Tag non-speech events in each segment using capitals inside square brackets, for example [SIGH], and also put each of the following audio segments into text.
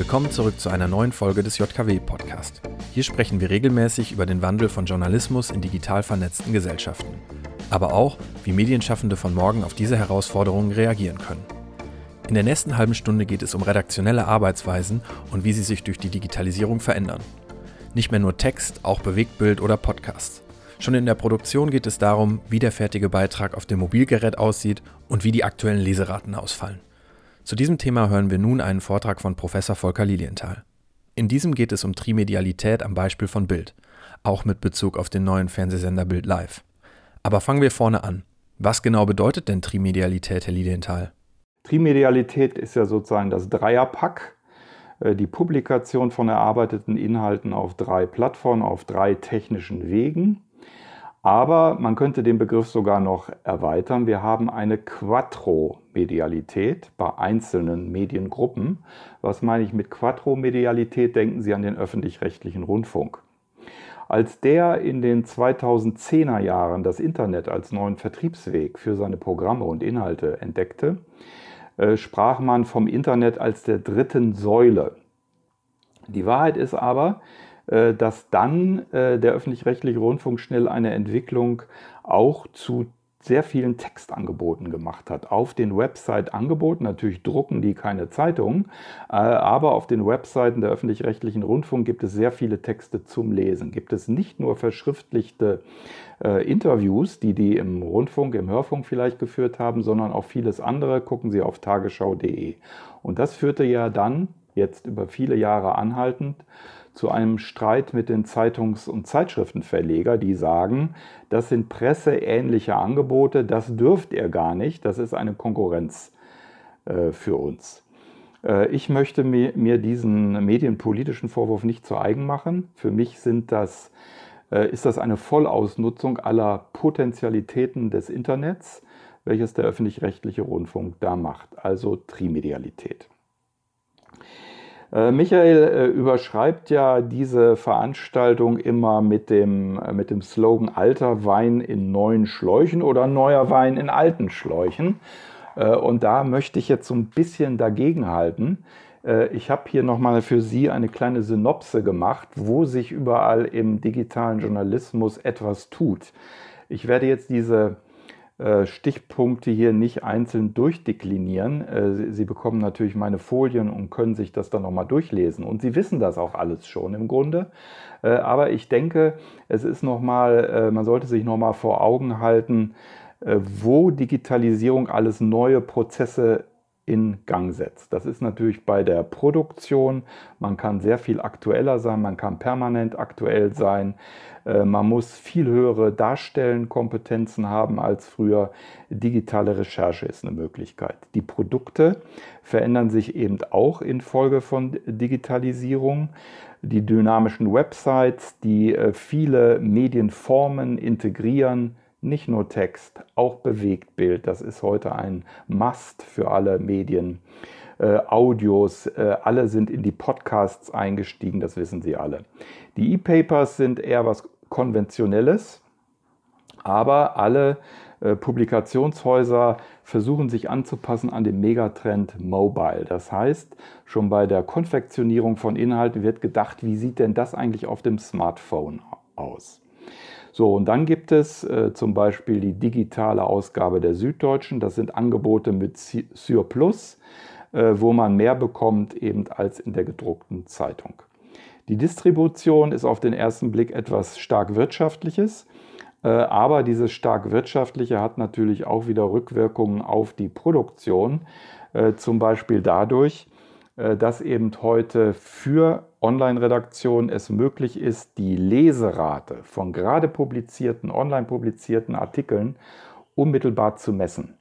Willkommen zurück zu einer neuen Folge des JKW-Podcast. Hier sprechen wir regelmäßig über den Wandel von Journalismus in digital vernetzten Gesellschaften. Aber auch, wie Medienschaffende von morgen auf diese Herausforderungen reagieren können. In der nächsten halben Stunde geht es um redaktionelle Arbeitsweisen und wie sie sich durch die Digitalisierung verändern. Nicht mehr nur Text, auch Bewegtbild oder Podcasts. Schon in der Produktion geht es darum, wie der fertige Beitrag auf dem Mobilgerät aussieht und wie die aktuellen Leseraten ausfallen. Zu diesem Thema hören wir nun einen Vortrag von Professor Volker Lilienthal. In diesem geht es um Trimedialität am Beispiel von Bild, auch mit Bezug auf den neuen Fernsehsender Bild Live. Aber fangen wir vorne an. Was genau bedeutet denn Trimedialität, Herr Lilienthal? Trimedialität ist ja sozusagen das Dreierpack, äh, die Publikation von erarbeiteten Inhalten auf drei Plattformen, auf drei technischen Wegen. Aber man könnte den Begriff sogar noch erweitern. Wir haben eine Quattro-Medialität bei einzelnen Mediengruppen. Was meine ich mit Quattro-Medialität? Denken Sie an den öffentlich-rechtlichen Rundfunk. Als der in den 2010er Jahren das Internet als neuen Vertriebsweg für seine Programme und Inhalte entdeckte, äh, sprach man vom Internet als der dritten Säule. Die Wahrheit ist aber, dass dann äh, der öffentlich-rechtliche Rundfunk schnell eine Entwicklung auch zu sehr vielen Textangeboten gemacht hat. Auf den Website-Angeboten, natürlich drucken die keine Zeitung, äh, aber auf den Webseiten der öffentlich-rechtlichen Rundfunk gibt es sehr viele Texte zum Lesen. Gibt es nicht nur verschriftlichte Interviews, die die im Rundfunk, im Hörfunk vielleicht geführt haben, sondern auch vieles andere. Gucken Sie auf tagesschau.de. Und das führte ja dann, jetzt über viele Jahre anhaltend, zu einem Streit mit den Zeitungs- und Zeitschriftenverleger, die sagen, das sind presseähnliche Angebote, das dürft ihr gar nicht, das ist eine Konkurrenz äh, für uns. Äh, ich möchte mir, diesen medienpolitischen Vorwurf nicht zu eigen machen. Für mich das, äh, ist das eine Vollausnutzung aller Potentialitäten des Internets, welches der öffentlich-rechtliche Rundfunk da macht, also Trimedialität. Äh, Michael äh, überschreibt ja diese Veranstaltung immer mit dem, äh, mit dem Slogan alter Wein in neuen Schläuchen oder neuer Wein in alten Schläuchen. Und da möchte ich jetzt so ein bisschen dagegenhalten. Ich habe hier nochmal für Sie eine kleine Synopse gemacht, wo sich überall im digitalen Journalismus etwas tut. Ich werde jetzt diese Stichpunkte hier nicht einzeln durchdeklinieren. Äh, Sie bekommen natürlich meine Folien und können sich das dann nochmal durchlesen. Und Sie wissen das auch alles schon im Grunde. Äh, aber ich denke, es ist nochmal, man sollte sich nochmal vor Augen halten, wo Digitalisierung alles neue Prozesse in Gang setzt. Das ist natürlich bei der Produktion. Man kann sehr viel aktueller sein, man kann permanent aktuell sein. Äh, man muss viel höhere Darstellenkompetenzen haben als früher. Digitale Recherche ist eine Möglichkeit. Die Produkte verändern sich eben auch infolge von Digitalisierung. Die dynamischen Websites, die äh, viele Medienformen integrieren, nicht nur Text, auch Bewegtbild. Das ist heute ein Must für alle Medien. Äh, Audios, äh, alle sind in die Podcasts eingestiegen, das wissen Sie alle. Die E-Papers sind eher was Konventionelles, aber alle äh, Publikationshäuser versuchen sich anzupassen an den Megatrend Mobile. Das heißt, schon bei der Konfektionierung von Inhalten wird gedacht, wie sieht denn das eigentlich auf dem Smartphone aus? So, und dann gibt es äh, zum Beispiel die digitale Ausgabe der Süddeutschen. Das sind Angebote mit Sur Plus, äh, wo man mehr bekommt eben als in der gedruckten Zeitung. Die Distribution ist auf den ersten Blick etwas stark wirtschaftliches, äh, aber dieses stark wirtschaftliche hat natürlich auch wieder Rückwirkungen auf die Produktion, äh, zum Beispiel dadurch, dass eben heute für Online-Redaktionen es möglich ist, die Leserate von gerade publizierten, online publizierten Artikeln unmittelbar zu messen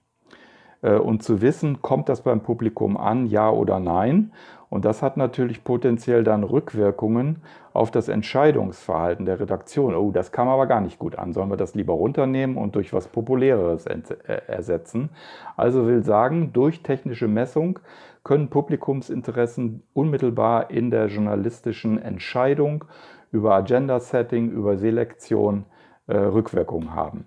äh, und zu wissen, kommt das beim Publikum an, ja oder nein. Und das hat natürlich potenziell dann Rückwirkungen auf das Entscheidungsverhalten der Redaktion. Oh, das kam aber gar nicht gut an. Sollen wir das lieber runternehmen und durch was Populäreres äh, ersetzen? Also will sagen, durch technische Messung können Publikumsinteressen unmittelbar in der journalistischen Entscheidung über Agenda-Setting, über Selektion äh, Rückwirkungen haben.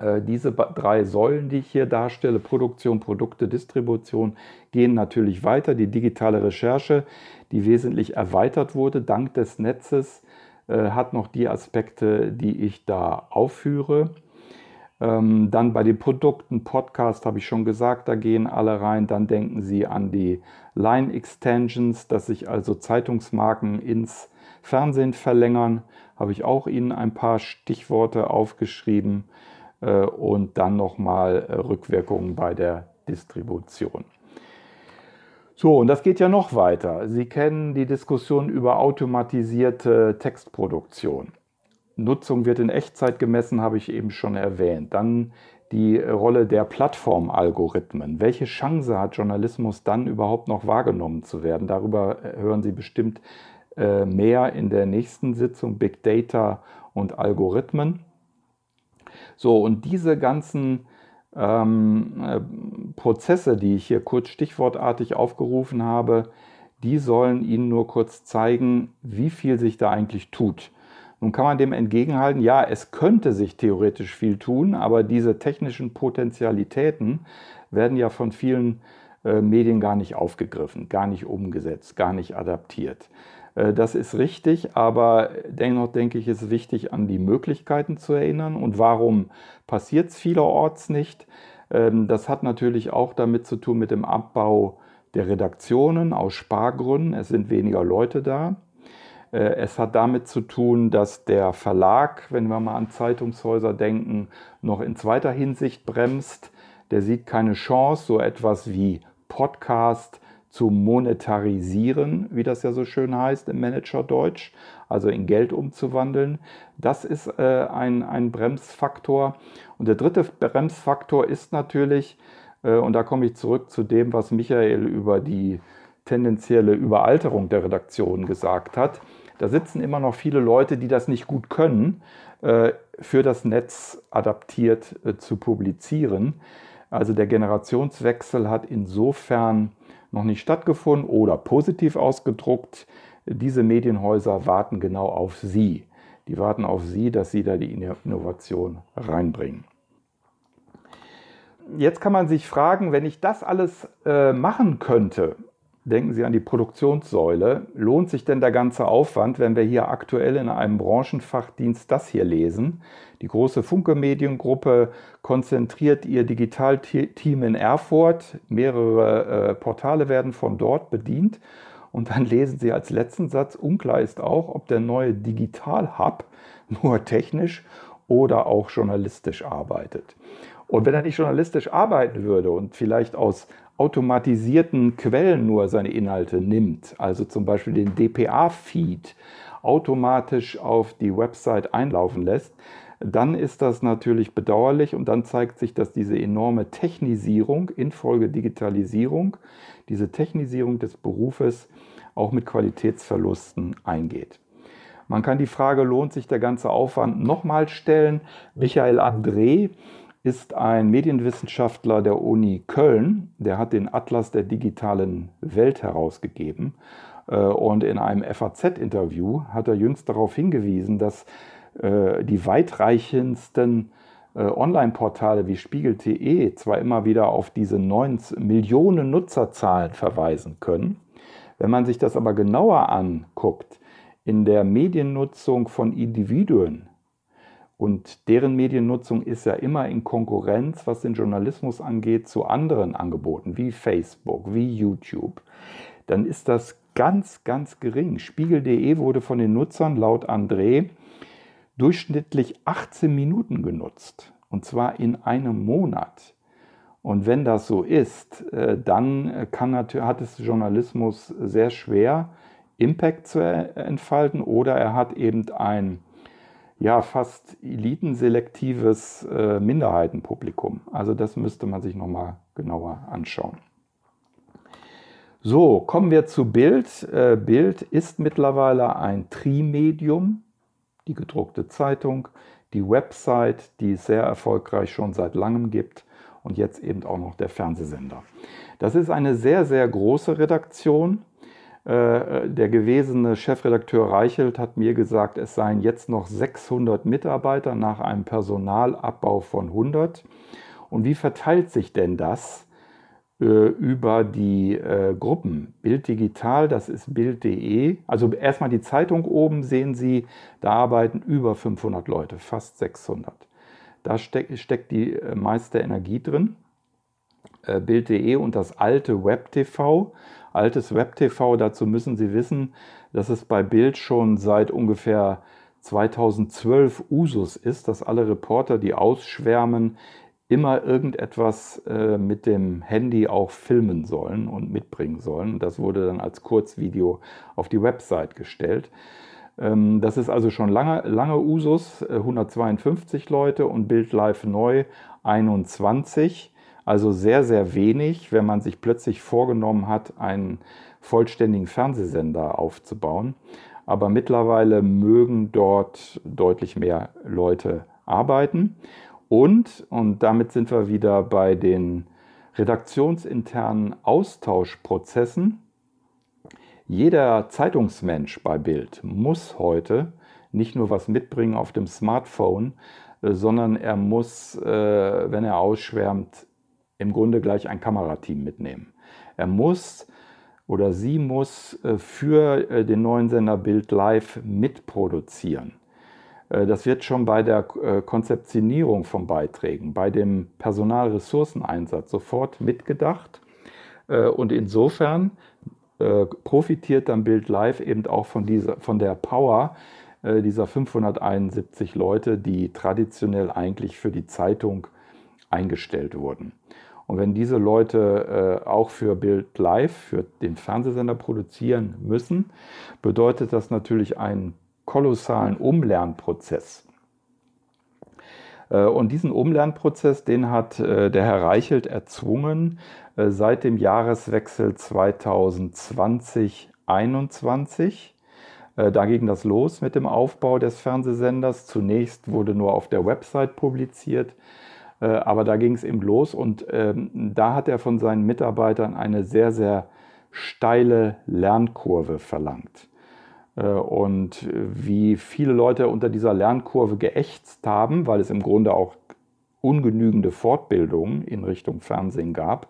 Äh, diese drei Säulen, die ich hier darstelle, Produktion, Produkte, Distribution, gehen natürlich weiter. Die digitale Recherche, die wesentlich erweitert wurde dank des Netzes, äh, hat noch die Aspekte, die ich da aufführe. Ähm, dann bei den Produkten, Podcast habe ich schon gesagt, da gehen alle rein. Dann denken Sie an die Line Extensions, dass sich also Zeitungsmarken ins Fernsehen verlängern. Habe ich auch Ihnen ein paar Stichworte aufgeschrieben äh, und dann nochmal äh, Rückwirkungen bei der Distribution. So, und das geht ja noch weiter. Sie kennen die Diskussion über automatisierte Textproduktion. Nutzung wird in Echtzeit gemessen, habe ich eben schon erwähnt. Dann die Rolle der Plattformalgorithmen. Welche Chance hat Journalismus dann überhaupt noch wahrgenommen zu werden? Darüber äh, hören Sie bestimmt äh, mehr in der nächsten Sitzung Big Data und Algorithmen. So, und diese ganzen ähm, äh, Prozesse, die ich hier kurz stichwortartig aufgerufen habe, die sollen Ihnen nur kurz zeigen, wie viel sich da eigentlich tut. Nun kann man dem entgegenhalten, ja, es könnte sich theoretisch viel tun, aber diese technischen Potentialitäten werden ja von vielen äh, Medien gar nicht aufgegriffen, gar nicht umgesetzt, gar nicht adaptiert. Äh, das ist richtig, aber dennoch denke ich, ist wichtig, an die Möglichkeiten zu erinnern. Und warum passiert es vielerorts nicht? Ähm, das hat natürlich auch damit zu tun mit dem Abbau der Redaktionen aus Spargründen. Es sind weniger Leute da. Äh, es hat damit zu tun, dass der Verlag, wenn wir mal an Zeitungshäuser denken, noch in zweiter Hinsicht bremst. Der sieht keine Chance, so etwas wie Podcast zu monetarisieren, wie das ja so schön heißt im Managerdeutsch, also in Geld umzuwandeln. Das ist äh, ein, ein Bremsfaktor. Und der dritte Bremsfaktor ist natürlich, äh, und da komme ich zurück zu dem, was Michael über die tendenzielle Überalterung der Redaktion gesagt hat, da sitzen immer noch viele Leute, die das nicht gut können, äh, für das Netz adaptiert äh, zu publizieren. Also der Generationswechsel hat insofern noch nicht stattgefunden oder positiv ausgedruckt. Diese Medienhäuser warten genau auf Sie. Die warten auf Sie, dass Sie da die Innovation reinbringen. Jetzt kann man sich fragen, wenn ich das alles äh, machen könnte, Denken Sie an die Produktionssäule. Lohnt sich denn der ganze Aufwand, wenn wir hier aktuell in einem Branchenfachdienst das hier lesen? Die große Funke Mediengruppe konzentriert ihr Digitalteam in Erfurt. Mehrere äh, Portale werden von dort bedient. Und dann lesen Sie als letzten Satz, unklar ist auch, ob der neue Digital Hub [LAUGHS] nur technisch oder auch journalistisch arbeitet. Und wenn er nicht journalistisch arbeiten würde und vielleicht aus automatisierten Quellen nur seine Inhalte nimmt, also zum Beispiel den DPA-Feed automatisch auf die Website einlaufen lässt, dann ist das natürlich bedauerlich und dann zeigt sich, dass diese enorme Technisierung infolge Digitalisierung, diese Technisierung des Berufes auch mit Qualitätsverlusten eingeht. Man kann die Frage, lohnt sich der ganze Aufwand, nochmal stellen. Michael André ist ein Medienwissenschaftler der Uni Köln. Der hat den Atlas der digitalen Welt herausgegeben. Äh, und in einem FAZ-Interview hat er jüngst darauf hingewiesen, dass äh, die weitreichendsten äh, Online-Portale wie Spiegel.de zwar immer wieder auf diese 9 Millionen Nutzerzahlen verweisen können. Wenn man sich das aber genauer anguckt, in der Mediennutzung von Individuen und deren Mediennutzung ist ja immer in Konkurrenz, was den Journalismus angeht, zu anderen Angeboten wie Facebook, wie YouTube. Dann ist das ganz, ganz gering. Spiegel.de wurde von den Nutzern laut André durchschnittlich 18 Minuten genutzt. Und zwar in einem Monat. Und wenn das so ist, äh, dann kann, hat es Journalismus sehr schwer, Impact zu entfalten oder er hat eben ein ja fast elitenselektives äh, Minderheitenpublikum. Also das müsste man sich nochmal genauer anschauen. So, kommen wir zu Bild. Äh, Bild ist mittlerweile ein Trimedium, die gedruckte Zeitung, die Website, die es sehr erfolgreich schon seit langem gibt und jetzt eben auch noch der Fernsehsender. Das ist eine sehr, sehr große Redaktion der gewesene Chefredakteur Reichelt hat mir gesagt, es seien jetzt noch 600 Mitarbeiter nach einem Personalabbau von 100. Und wie verteilt sich denn das äh, über die äh, Gruppen? Bild Digital, das ist Bild.de. Also erstmal die Zeitung oben sehen Sie, da arbeiten über 500 Leute, fast 600. Da steck, steckt die äh, meiste Energie drin. Äh, Bild.de und das alte WebTV altes Web-TV. Dazu müssen Sie wissen, dass es bei Bild schon seit ungefähr 2012 Usus ist, dass alle Reporter, die ausschwärmen, immer irgendetwas äh, mit dem Handy auch filmen sollen und mitbringen sollen. Das wurde dann als Kurzvideo auf die Website gestellt. Ähm, das ist also schon lange, lange Usus, äh, 152 Leute und Bild Live neu 21. Also sehr, sehr wenig, wenn man sich plötzlich vorgenommen hat, einen vollständigen Fernsehsender aufzubauen. Aber mittlerweile mögen dort deutlich mehr Leute arbeiten. Und, und damit sind wir wieder bei den redaktionsinternen Austauschprozessen. Jeder Zeitungsmensch bei Bild muss heute nicht nur was mitbringen auf dem Smartphone, sondern er muss, äh, wenn er ausschwärmt, im Grunde gleich ein Kamerateam mitnehmen. Er muss oder sie muss äh, für äh, den neuen Sender Bild Live mitproduzieren. Äh, das wird schon bei der Konzeptionierung von Beiträgen, bei dem Personalressourceneinsatz sofort mitgedacht. Und insofern profitiert dann Bild Live eben auch von, dieser, von der Power dieser 571 Leute, die traditionell eigentlich für die Zeitung eingestellt wurden. Und wenn diese Leute äh, auch für Bild Live, für den Fernsehsender produzieren müssen, bedeutet das natürlich einen kolossalen Umlernprozess. Äh, und diesen Umlernprozess, den hat äh, der Herr Reichelt erzwungen äh, seit dem Jahreswechsel 2020-21. Da ging das los mit dem Aufbau des Fernsehsenders. Zunächst wurde nur auf der Website publiziert. Äh, aber da ging es eben los und ähm, da hat er von seinen Mitarbeitern eine sehr, sehr steile Lernkurve verlangt. Äh, und wie viele Leute unter dieser Lernkurve geächtzt haben, weil es im Grunde auch ungenügende Fortbildungen in Richtung Fernsehen gab.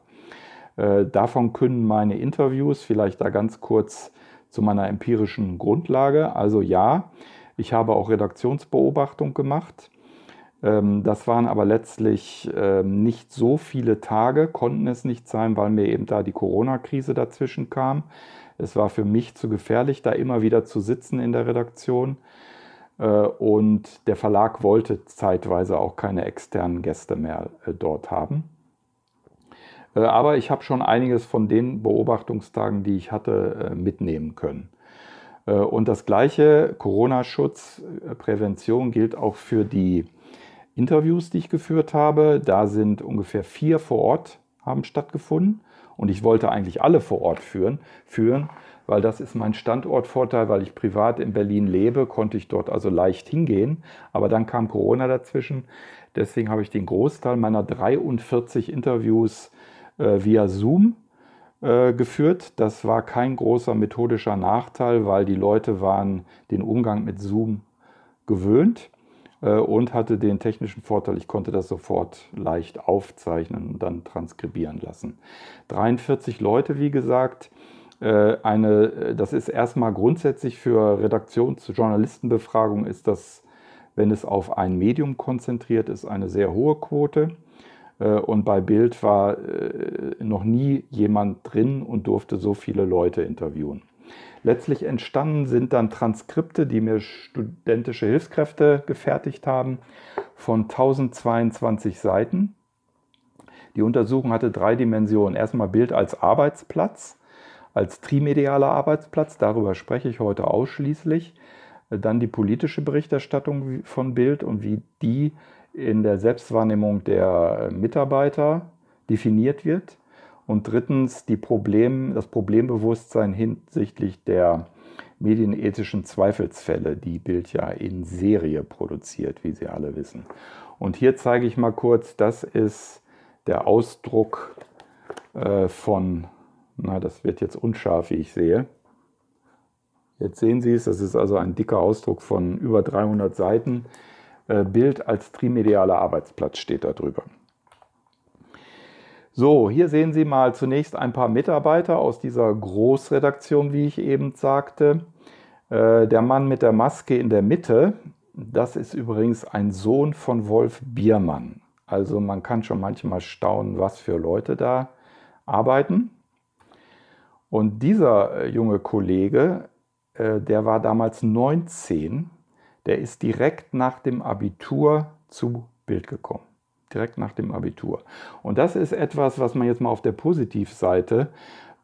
Äh, davon können meine Interviews vielleicht da ganz kurz zu meiner empirischen Grundlage. Also ja, ich habe auch Redaktionsbeobachtung gemacht. Ähm, das waren aber letztlich ähm, nicht so viele Tage, konnten es nicht sein, weil mir eben da die Corona-Krise dazwischen kam. Es war für mich zu gefährlich, da immer wieder zu sitzen in der Redaktion. Äh, und der Verlag wollte zeitweise auch keine externen Gäste mehr äh, dort haben. Äh, aber ich habe schon einiges von den Beobachtungstagen, die ich hatte, mitnehmen können. Und das gleiche Corona-Schutz, Prävention gilt auch für die Interviews, die ich geführt habe. Da sind ungefähr vier vor Ort haben stattgefunden. Und ich wollte eigentlich alle vor Ort führen, führen, weil das ist mein Standortvorteil, weil ich privat in Berlin lebe, konnte ich dort also leicht hingehen. Aber dann kam Corona dazwischen. Deswegen habe ich den Großteil meiner 43 Interviews äh, via Zoom äh, geführt. Das war kein großer methodischer Nachteil, weil die Leute waren den Umgang mit Zoom gewöhnt. Äh, und hatte den technischen Vorteil, ich konnte das sofort leicht aufzeichnen und dann transkribieren lassen. 43 Leute, wie gesagt. Äh, eine, äh, das ist erstmal grundsätzlich für Redaktions-Journalistenbefragung ist das, wenn es auf ein Medium konzentriert ist, eine sehr hohe Quote. Und bei Bild war noch nie jemand drin und durfte so viele Leute interviewen. Letztlich entstanden sind dann Transkripte, die mir studentische Hilfskräfte gefertigt haben, von 1022 Seiten. Die Untersuchung hatte drei Dimensionen. Erstmal Bild als Arbeitsplatz, als trimedialer Arbeitsplatz, darüber spreche ich heute ausschließlich. Dann die politische Berichterstattung von Bild und wie die in der Selbstwahrnehmung der Mitarbeiter definiert wird. Und drittens die Problem, das Problembewusstsein hinsichtlich der medienethischen Zweifelsfälle, die Bild ja in Serie produziert, wie Sie alle wissen. Und hier zeige ich mal kurz, das ist der Ausdruck äh, von, na, das wird jetzt unscharf, wie ich sehe. Jetzt sehen Sie es, das ist also ein dicker Ausdruck von über 300 Seiten. Äh, Bild als trimedialer Arbeitsplatz steht da drüber. So, hier sehen Sie mal zunächst ein paar Mitarbeiter aus dieser Großredaktion, wie ich eben sagte. Äh, der Mann mit der Maske in der Mitte, das ist übrigens ein Sohn von Wolf Biermann. Also man kann schon manchmal staunen, was für Leute da arbeiten. Und dieser äh, junge Kollege, äh, der war damals 19, der ist direkt nach dem Abitur zu Bild gekommen. Direkt nach dem Abitur. Und das ist etwas, was man jetzt mal auf der Positivseite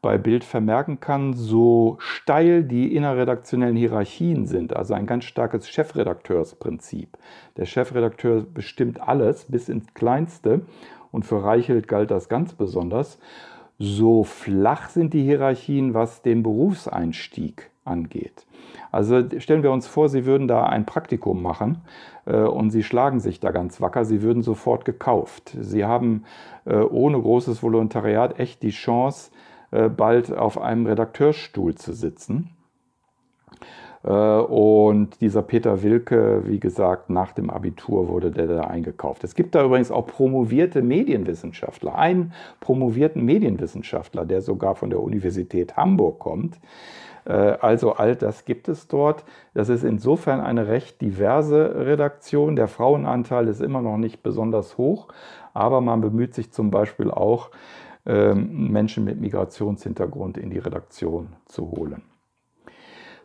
bei Bild vermerken kann, so steil die innerredaktionellen Hierarchien sind, also ein ganz starkes Chefredakteursprinzip. Der Chefredakteur bestimmt alles bis ins Kleinste und für Reichelt galt das ganz besonders. So flach sind die Hierarchien, was den Berufseinstieg angeht. Also stellen wir uns vor, Sie würden da ein Praktikum machen und Sie schlagen sich da ganz wacker, Sie würden sofort gekauft. Sie haben äh, ohne großes Volontariat echt die Chance, äh, bald auf einem Redakteurstuhl zu sitzen. Äh, und dieser Peter Wilke, wie gesagt, nach dem Abitur wurde der da eingekauft. Es gibt da übrigens auch promovierte Medienwissenschaftler, einen promovierten Medienwissenschaftler, der sogar von der Universität Hamburg kommt. Äh, also all das gibt es dort. Das ist insofern eine recht diverse Redaktion. Der Frauenanteil ist immer noch nicht besonders hoch, aber man bemüht sich zum Beispiel auch, ähm, Menschen mit Migrationshintergrund in die Redaktion zu holen.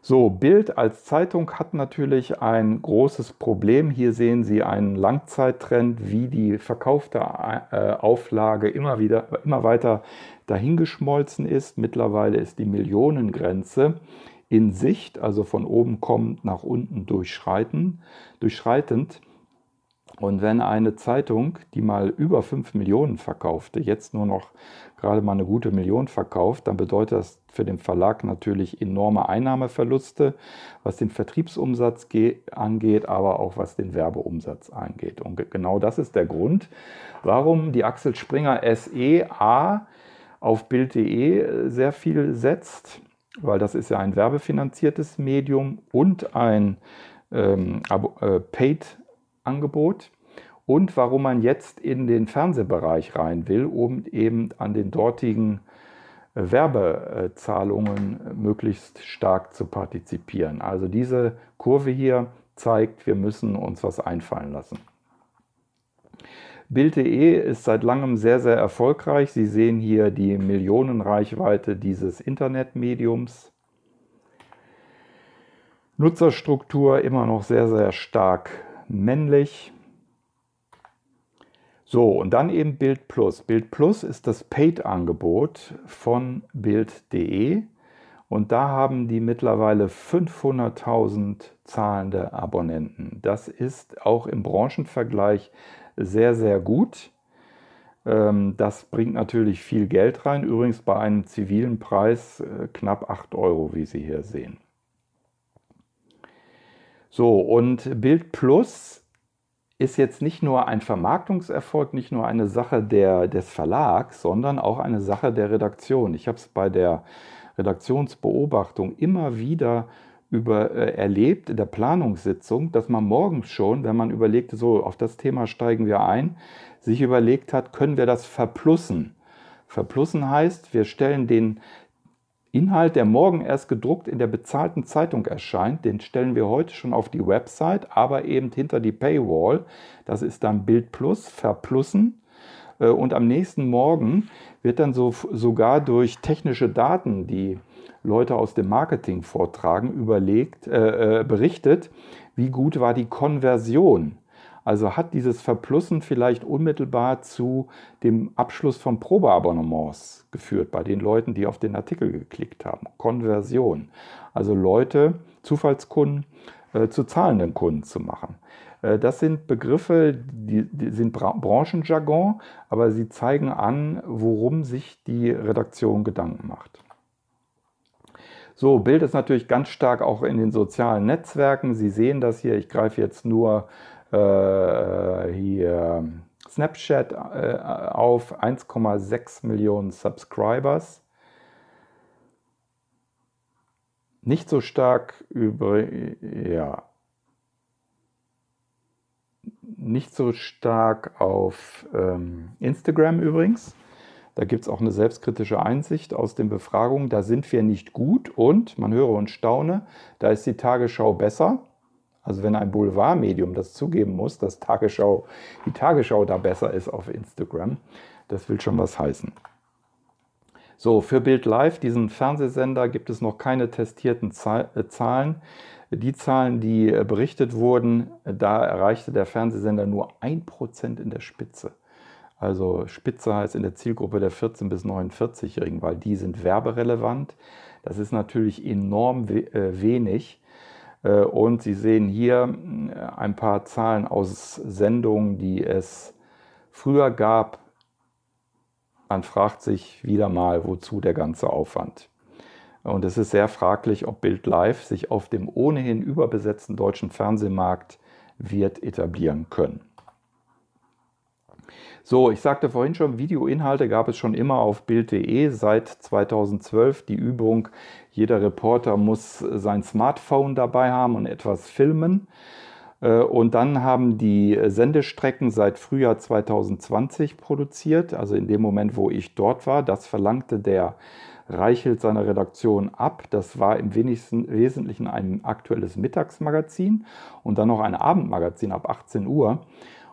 So, Bild als Zeitung hat natürlich ein großes Problem. Hier sehen Sie einen Langzeittrend, wie die verkaufte äh, Auflage immer wieder, immer weiter dahingeschmolzen ist. Mittlerweile ist die Millionengrenze in Sicht, also von oben kommend nach unten durchschreitend. Und wenn eine Zeitung, die mal über 5 Millionen verkaufte, jetzt nur noch gerade mal eine gute Million verkauft, dann bedeutet das für den Verlag natürlich enorme Einnahmeverluste, was den Vertriebsumsatz angeht, aber auch was den Werbeumsatz angeht. Und genau das ist der Grund, warum die Axel Springer SEA auf Bild.de sehr viel setzt, weil das ist ja ein werbefinanziertes Medium und ein ähm, äh, Paid Angebot und warum man jetzt in den Fernsehbereich rein will, um eben an den dortigen äh, Werbezahlungen möglichst stark zu partizipieren. Also diese Kurve hier zeigt, wir müssen uns was einfallen lassen. Bild.de ist seit langem sehr, sehr erfolgreich. Sie sehen hier die Millionenreichweite dieses Internetmediums. Nutzerstruktur immer noch sehr, sehr stark männlich. So, und dann eben Bild Plus. Bild Plus ist das Paid-Angebot von Bild.de und da haben die mittlerweile 500.000 zahlende Abonnenten. Das ist auch im Branchenvergleich sehr, sehr gut. Ähm, das bringt natürlich viel Geld rein, übrigens bei einem zivilen Preis äh, knapp 8 Euro, wie Sie hier sehen. So, und Bild Plus ist jetzt nicht nur ein Vermarktungserfolg, nicht nur eine Sache der, des Verlags, sondern auch eine Sache der Redaktion. Ich habe es bei der Redaktionsbeobachtung immer wieder über, äh, erlebt in der Planungssitzung, dass man morgens schon, wenn man überlegte, so auf das Thema steigen wir ein, sich überlegt hat, können wir das verplussen? Verplussen heißt, wir stellen den Inhalt, der morgen erst gedruckt in der bezahlten Zeitung erscheint, den stellen wir heute schon auf die Website, aber eben hinter die Paywall. Das ist dann Bild Plus, verplussen. Äh, und am nächsten Morgen wird dann so, sogar durch technische Daten, die Leute aus dem Marketing vortragen, überlegt, äh, äh berichtet, wie gut war die Konversion also hat dieses Verplussen vielleicht unmittelbar zu dem Abschluss von Probeabonnements geführt bei den Leuten, die auf den Artikel geklickt haben. Konversion. Also Leute, Zufallskunden äh, zu zahlenden Kunden zu machen. Äh, das sind Begriffe, die, die sind Bra Branchenjargon, aber sie zeigen an, worum sich die Redaktion Gedanken macht. So, Bild ist natürlich ganz stark auch in den sozialen Netzwerken. Sie sehen das hier. Ich greife jetzt nur hier Snapchat äh, auf 1,6 Millionen Subscribers. nicht so stark über, ja, nicht so stark auf ähm, Instagram übrigens. Da gibt es auch eine selbstkritische Einsicht aus den Befragungen. Da sind wir nicht gut und, man höre und staune, da ist die Tagesschau besser. Also wenn ein Boulevardmedium das zugeben muss, dass Tagesschau, die Tagesschau da besser ist auf Instagram, das will schon was heißen. So, für Bild Live, diesen Fernsehsender, gibt es noch keine testierten äh, Zahlen. Die Zahlen, die äh, berichtet wurden, da erreichte der Fernsehsender nur 1% in der Spitze. Also Spitze heißt in der Zielgruppe der 14- bis 49-Jährigen, weil die sind werberelevant. Das ist natürlich enorm äh, wenig. Und Sie sehen hier ein paar Zahlen aus Sendungen, die es früher gab, man fragt sich wieder mal, wozu der ganze Aufwand. Und es ist sehr fraglich, ob Bild Live sich auf dem ohnehin überbesetzten deutschen Fernsehmarkt wird etablieren können. So, ich sagte vorhin schon, Videoinhalte gab es schon immer auf Bild.de seit 2012. Die Übung, jeder Reporter muss sein Smartphone dabei haben und etwas filmen. Äh, und dann haben die Sendestrecken seit Frühjahr 2020 produziert, also in dem Moment, wo ich dort war. Das verlangte der Reichelt seiner Redaktion ab. Das war im Wesentlichen ein aktuelles Mittagsmagazin und dann noch ein Abendmagazin ab 18 Uhr.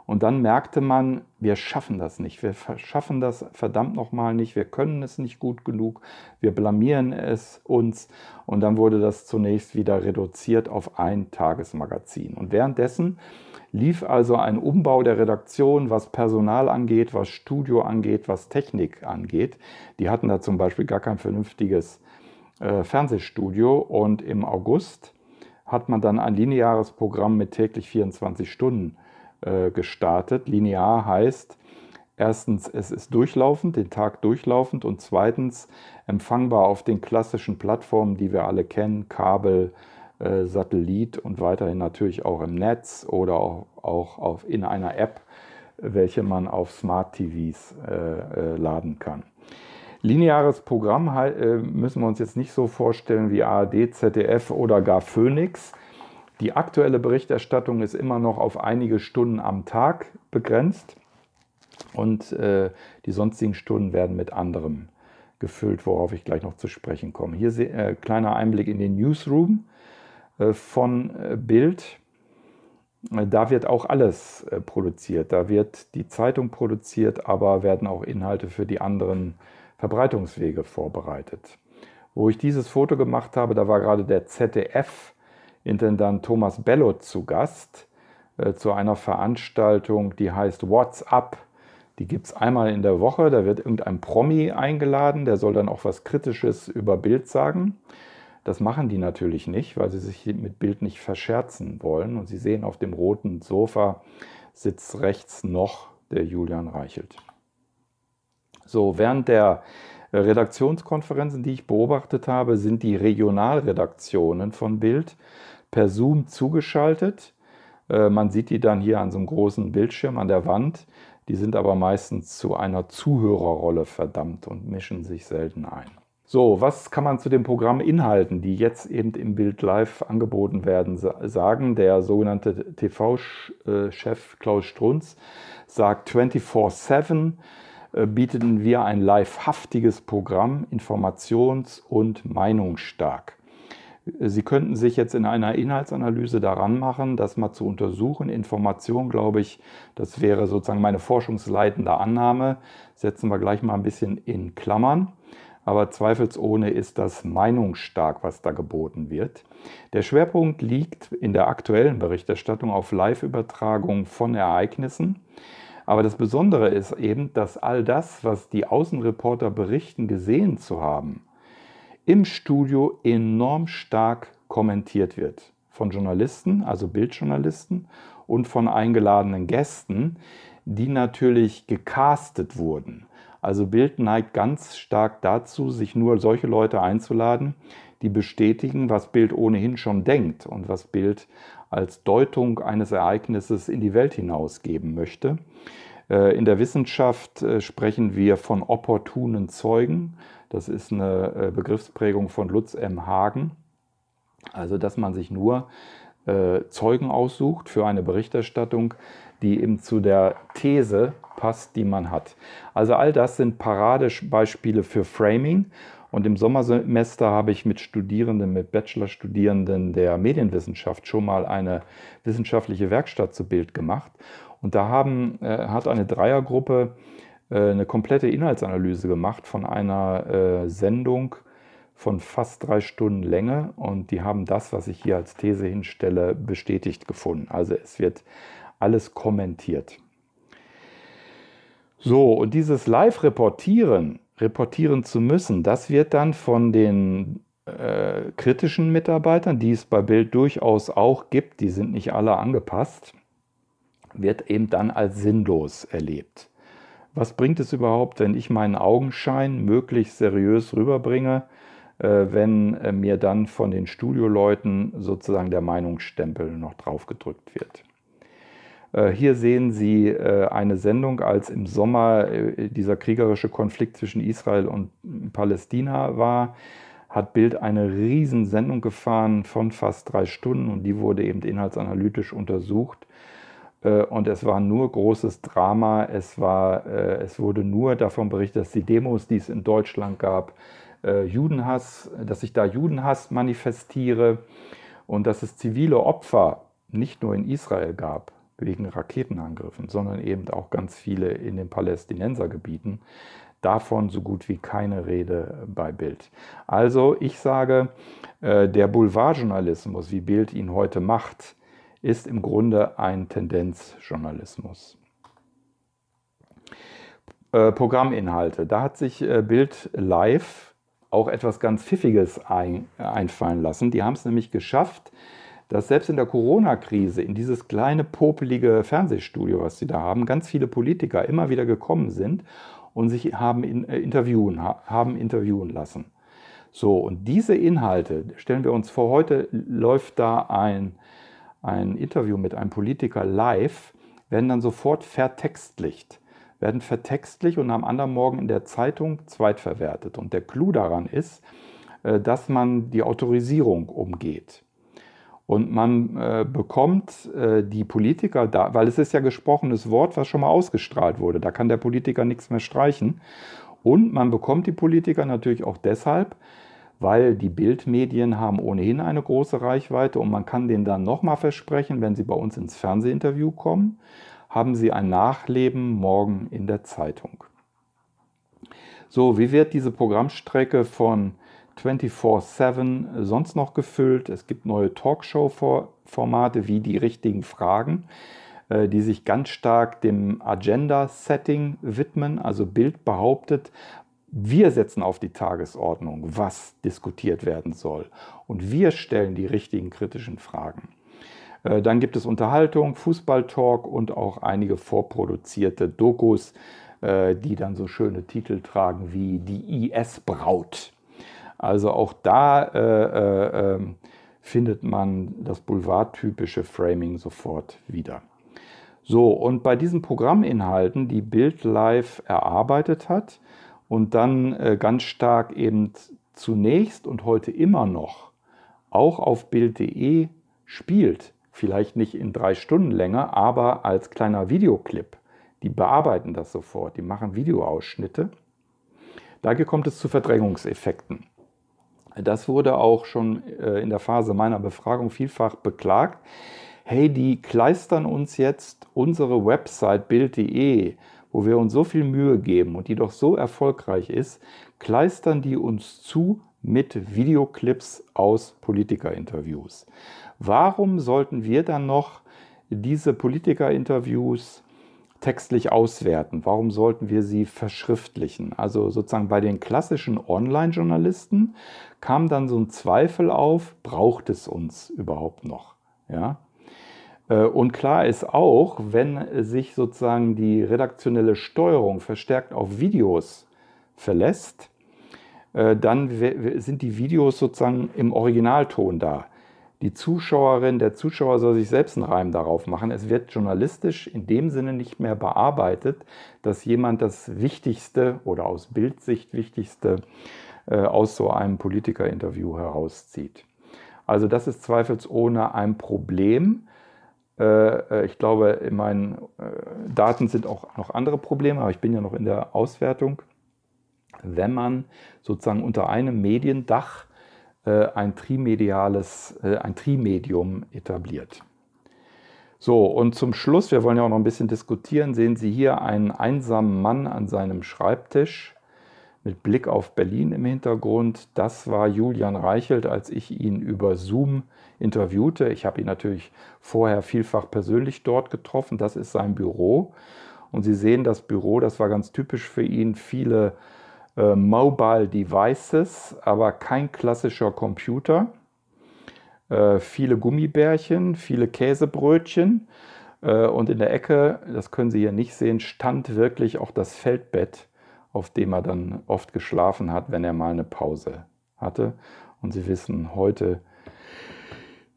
Und dann merkte man, wir schaffen das nicht. Wir schaffen das verdammt nochmal nicht. Wir können es nicht gut genug. Wir blamieren es uns. Und dann wurde das zunächst wieder reduziert auf ein Tagesmagazin. Und währenddessen lief also ein Umbau der Redaktion, was Personal angeht, was Studio angeht, was Technik angeht. Die hatten da zum Beispiel gar kein vernünftiges äh, Fernsehstudio. Und im August hat man dann ein lineares Programm mit täglich 24 Stunden äh, gestartet. Linear heißt, erstens, es ist durchlaufend, den Tag durchlaufend und zweitens empfangbar auf den klassischen Plattformen, die wir alle kennen, Kabel, äh, Satellit und weiterhin natürlich auch im Netz oder auch, auf, in einer App, welche man auf Smart TVs äh, äh, laden kann. Lineares Programm müssen wir uns jetzt nicht so vorstellen wie ARD, ZDF oder gar Phoenix die aktuelle Berichterstattung ist immer noch auf einige Stunden am Tag begrenzt und äh, die sonstigen Stunden werden mit anderem gefüllt, worauf ich gleich noch zu sprechen komme. Hier äh, kleiner Einblick in den Newsroom äh, von äh, Bild. Äh, da wird auch alles äh, produziert. Da wird die Zeitung produziert, aber werden auch Inhalte für die anderen Verbreitungswege vorbereitet. Wo ich dieses Foto gemacht habe, da war gerade der ZDF Intendant Thomas Bello zu Gast äh, zu einer Veranstaltung, die heißt What's Up. Die gibt es einmal in der Woche, da wird irgendein Promi eingeladen, der soll dann auch was Kritisches über Bild sagen. Das machen die natürlich nicht, weil sie sich mit Bild nicht verscherzen wollen. Und Sie sehen auf dem roten Sofa sitzt rechts noch der Julian Reichelt. So, während der Redaktionskonferenzen, die ich beobachtet habe, sind die Regionalredaktionen von Bild per Zoom zugeschaltet. Äh, man sieht die dann hier an so einem großen Bildschirm an der Wand. Die sind aber meistens zu einer Zuhörerrolle verdammt und mischen sich selten ein. So, was kann man zu dem Programm Inhalten, die jetzt eben im Bild Live angeboten werden, sagen? Der sogenannte TV-Chef Klaus Strunz sagt 24-7 äh, bieten wir ein livehaftiges Programm, informations- und meinungsstark. Sie könnten sich jetzt in einer Inhaltsanalyse daran machen, das mal zu untersuchen. Information, glaube ich, das wäre sozusagen meine forschungsleitende Annahme. Setzen wir gleich mal ein bisschen in Klammern. Aber zweifelsohne ist das meinungsstark, was da geboten wird. Der Schwerpunkt liegt in der aktuellen Berichterstattung auf Live-Übertragung von Ereignissen. Aber das Besondere ist eben, dass all das, was die Außenreporter berichten, gesehen zu haben, im Studio enorm stark kommentiert wird. Von Journalisten, also Bildjournalisten und von eingeladenen Gästen, die natürlich gecastet wurden. Also Bild neigt ganz stark dazu, sich nur solche Leute einzuladen, die bestätigen, was Bild ohnehin schon denkt und was Bild als Deutung eines Ereignisses in die Welt hinausgeben möchte. Äh, in der Wissenschaft äh, sprechen wir von opportunen Zeugen. Das ist eine äh, Begriffsprägung von Lutz M. Hagen. Also dass man sich nur äh, Zeugen aussucht für eine Berichterstattung, die eben zu der These passt, die man hat. Also all das sind Paradebeispiele für Framing. Und im Sommersemester habe ich mit Studierenden, mit Bachelorstudierenden der Medienwissenschaft schon mal eine wissenschaftliche Werkstatt zu Bild gemacht. Und da haben, äh, hat eine Dreiergruppe eine komplette Inhaltsanalyse gemacht von einer äh, Sendung von fast drei Stunden Länge. Und die haben das, was ich hier als These hinstelle, bestätigt gefunden. Also es wird alles kommentiert. So, und dieses Live-Reportieren, reportieren zu müssen, das wird dann von den äh, kritischen Mitarbeitern, die es bei Bild durchaus auch gibt, die sind nicht alle angepasst, wird eben dann als sinnlos erlebt. Was bringt es überhaupt, wenn ich meinen Augenschein möglichst seriös rüberbringe, äh, wenn äh, mir dann von den Studioleuten sozusagen der Meinungsstempel noch draufgedrückt wird? Äh, hier sehen Sie eine Sendung, als im Sommer dieser kriegerische Konflikt zwischen Israel und Palästina war, hat Bild eine Riesensendung gefahren von fast drei Stunden und die wurde eben inhaltsanalytisch untersucht. Und es war nur großes Drama. Es, war, es wurde nur davon berichtet, dass die Demos, die es in Deutschland gab, Judenhass, dass sich da Judenhass manifestiere und dass es zivile Opfer nicht nur in Israel gab, wegen Raketenangriffen, sondern eben auch ganz viele in den Palästinensergebieten. Davon so gut wie keine Rede bei Bild. Also ich sage, äh, der Boulevardjournalismus, wie Bild ihn heute macht, ist im Grunde ein Tendenzjournalismus. Äh, Programminhalte. Da hat sich äh, Bild Live auch etwas ganz Pfiffiges einfallen lassen. Die haben es nämlich geschafft, dass selbst in der Corona-Krise in dieses kleine, popelige Fernsehstudio, was sie da haben, ganz viele Politiker immer wieder gekommen sind und sich haben in, äh, interviewen, haben interviewen lassen. So, und diese Inhalte, stellen wir uns vor, heute läuft da ein, ein Interview mit einem Politiker live, werden dann sofort vertextlicht, werden vertextlich und am anderen Morgen in der Zeitung zweitverwertet. Und der Clou daran ist, äh, dass man die Autorisierung umgeht. Und man äh, bekommt äh, die Politiker da, weil es ist ja gesprochenes Wort, was schon mal ausgestrahlt wurde. Da kann der Politiker nichts mehr streichen. Und man bekommt die Politiker natürlich auch deshalb, weil die Bildmedien haben ohnehin eine große Reichweite und man kann denen dann nochmal versprechen, wenn sie bei uns ins Fernsehinterview kommen, haben sie ein Nachleben morgen in der Zeitung. So, wie wird diese Programmstrecke von 24-7 sonst noch gefüllt. Es gibt neue Talkshow-Formate wie die richtigen Fragen, äh, die sich ganz stark dem Agenda-Setting widmen. Also Bild behauptet, wir setzen auf die Tagesordnung, was diskutiert werden soll. Und wir stellen die richtigen kritischen Fragen. Äh, dann gibt es Unterhaltung, Fußballtalk und auch einige vorproduzierte Dokus, äh, die dann so schöne Titel tragen wie Die IS-Braut. Also auch da äh, äh, findet man das boulevardtypische Framing sofort wieder. So, und bei diesen Programminhalten, die Bild Live erarbeitet hat und dann äh, ganz stark eben zunächst und heute immer noch auch auf Bild.de spielt, vielleicht nicht in drei Stunden länger, aber als kleiner Videoclip. Die bearbeiten das sofort, die machen Videoausschnitte. Da kommt es zu Verdrängungseffekten. Das wurde auch schon äh, in der Phase meiner Befragung vielfach beklagt. Hey, die kleistern uns jetzt unsere Website bild.de, wo wir uns so viel Mühe geben und die doch so erfolgreich ist, kleistern die uns zu mit Videoclips aus Politikerinterviews. Warum sollten wir dann noch diese Politikerinterviews textlich auswerten? Warum sollten wir sie verschriftlichen? Also sozusagen bei den klassischen Online-Journalisten kam dann so ein Zweifel auf, braucht es uns überhaupt noch? Ja? Äh, und klar ist auch, wenn sich sozusagen die redaktionelle Steuerung verstärkt auf Videos verlässt, äh, dann sind die Videos sozusagen im Originalton da. Die Zuschauerin, der Zuschauer soll sich selbst einen Reim darauf machen. Es wird journalistisch in dem Sinne nicht mehr bearbeitet, dass jemand das Wichtigste oder aus Bildsicht Wichtigste äh, aus so einem Politikerinterview herauszieht. Also das ist zweifelsohne ein Problem. Äh, ich glaube, in meinen Daten sind auch noch andere Probleme, aber ich bin ja noch in der Auswertung. Wenn man sozusagen unter einem Mediendach ein trimediales, ein Trimedium etabliert. So, und zum Schluss, wir wollen ja auch noch ein bisschen diskutieren, sehen Sie hier einen einsamen Mann an seinem Schreibtisch mit Blick auf Berlin im Hintergrund. Das war Julian Reichelt, als ich ihn über Zoom interviewte. Ich habe ihn natürlich vorher vielfach persönlich dort getroffen. Das ist sein Büro. Und Sie sehen das Büro, das war ganz typisch für ihn. Viele äh, Mobile Devices, aber kein klassischer Computer. Äh, viele Gummibärchen, viele Käsebrötchen. Äh, und in der Ecke, das können Sie hier nicht sehen, stand wirklich auch das Feldbett, auf dem er dann oft geschlafen hat, wenn er mal eine Pause hatte. Und Sie wissen, heute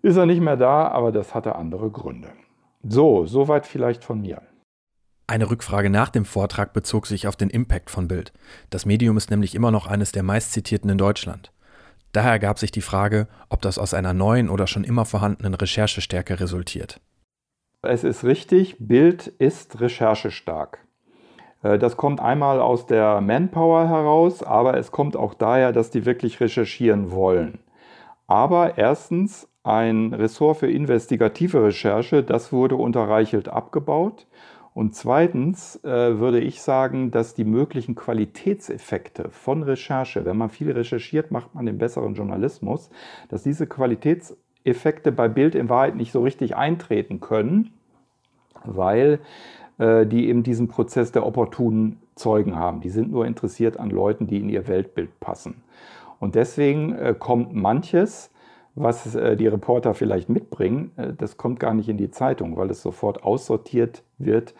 ist er nicht mehr da, aber das hatte andere Gründe. So, soweit vielleicht von mir. Eine Rückfrage nach dem Vortrag bezog sich auf den Impact von Bild. Das Medium ist nämlich immer noch eines der meistzitierten in Deutschland. Daher ergab sich die Frage, ob das aus einer neuen oder schon immer vorhandenen Recherchestärke resultiert. Es ist richtig, Bild ist recherchestark. Äh, das kommt einmal aus der Manpower heraus, aber es kommt auch daher, dass die wirklich recherchieren wollen. Aber erstens, ein Ressort für investigative Recherche, das wurde unter Reichelt abgebaut. Und zweitens äh, würde ich sagen, dass die möglichen Qualitätseffekte von Recherche, wenn man viel recherchiert, macht man den besseren Journalismus, dass diese Qualitätseffekte bei Bild in Wahrheit nicht so richtig eintreten können, weil äh, die eben diesen Prozess der opportunen Zeugen haben. Die sind nur interessiert an Leuten, die in ihr Weltbild passen. Und deswegen äh, kommt manches, was äh, die Reporter vielleicht mitbringen, äh, das kommt gar nicht in die Zeitung, weil es sofort aussortiert wird,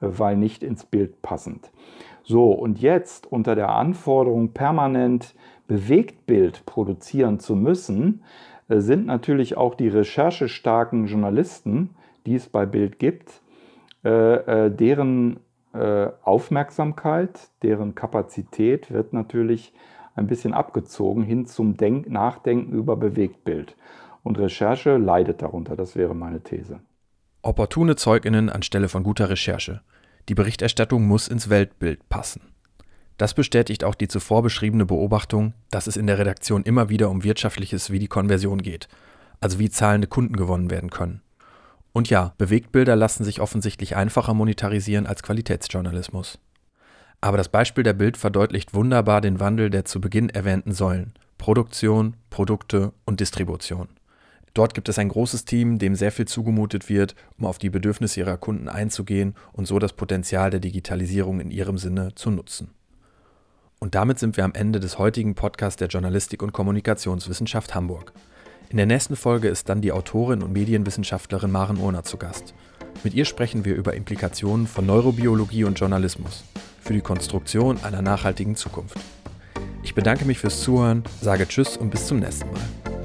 äh, weil nicht ins Bild passend. So, und jetzt unter der Anforderung, permanent Bewegtbild produzieren zu müssen, sind natürlich auch die recherchestarken Journalisten, die es bei Bild gibt, deren Aufmerksamkeit, deren Kapazität wird natürlich ein bisschen abgezogen hin zum Denk Nachdenken über Bewegtbild. Und Recherche leidet darunter, das wäre meine These. Opportune Zeuginnen anstelle von guter Recherche. Die Berichterstattung muss ins Weltbild passen. Das bestätigt auch die zuvor beschriebene Beobachtung, dass es in der Redaktion immer wieder um Wirtschaftliches wie die Konversion geht, also wie zahlende Kunden gewonnen werden können. Und ja, Bewegtbilder lassen sich offensichtlich einfacher monetarisieren als Qualitätsjournalismus. Aber das Beispiel der Bild verdeutlicht wunderbar den Wandel der zu Beginn erwähnten Säulen Produktion, Produkte und Distribution. Dort gibt es ein großes Team, dem sehr viel zugemutet wird, um auf die Bedürfnisse ihrer Kunden einzugehen und so das Potenzial der Digitalisierung in ihrem Sinne zu nutzen. Und damit sind wir am Ende des heutigen Podcasts der Journalistik und Kommunikationswissenschaft Hamburg. In der nächsten Folge ist dann die Autorin und Medienwissenschaftlerin Maren Urner zu Gast. Mit ihr sprechen wir über Implikationen von Neurobiologie und Journalismus für die Konstruktion einer nachhaltigen Zukunft. Ich bedanke mich fürs Zuhören, sage Tschüss und bis zum nächsten Mal.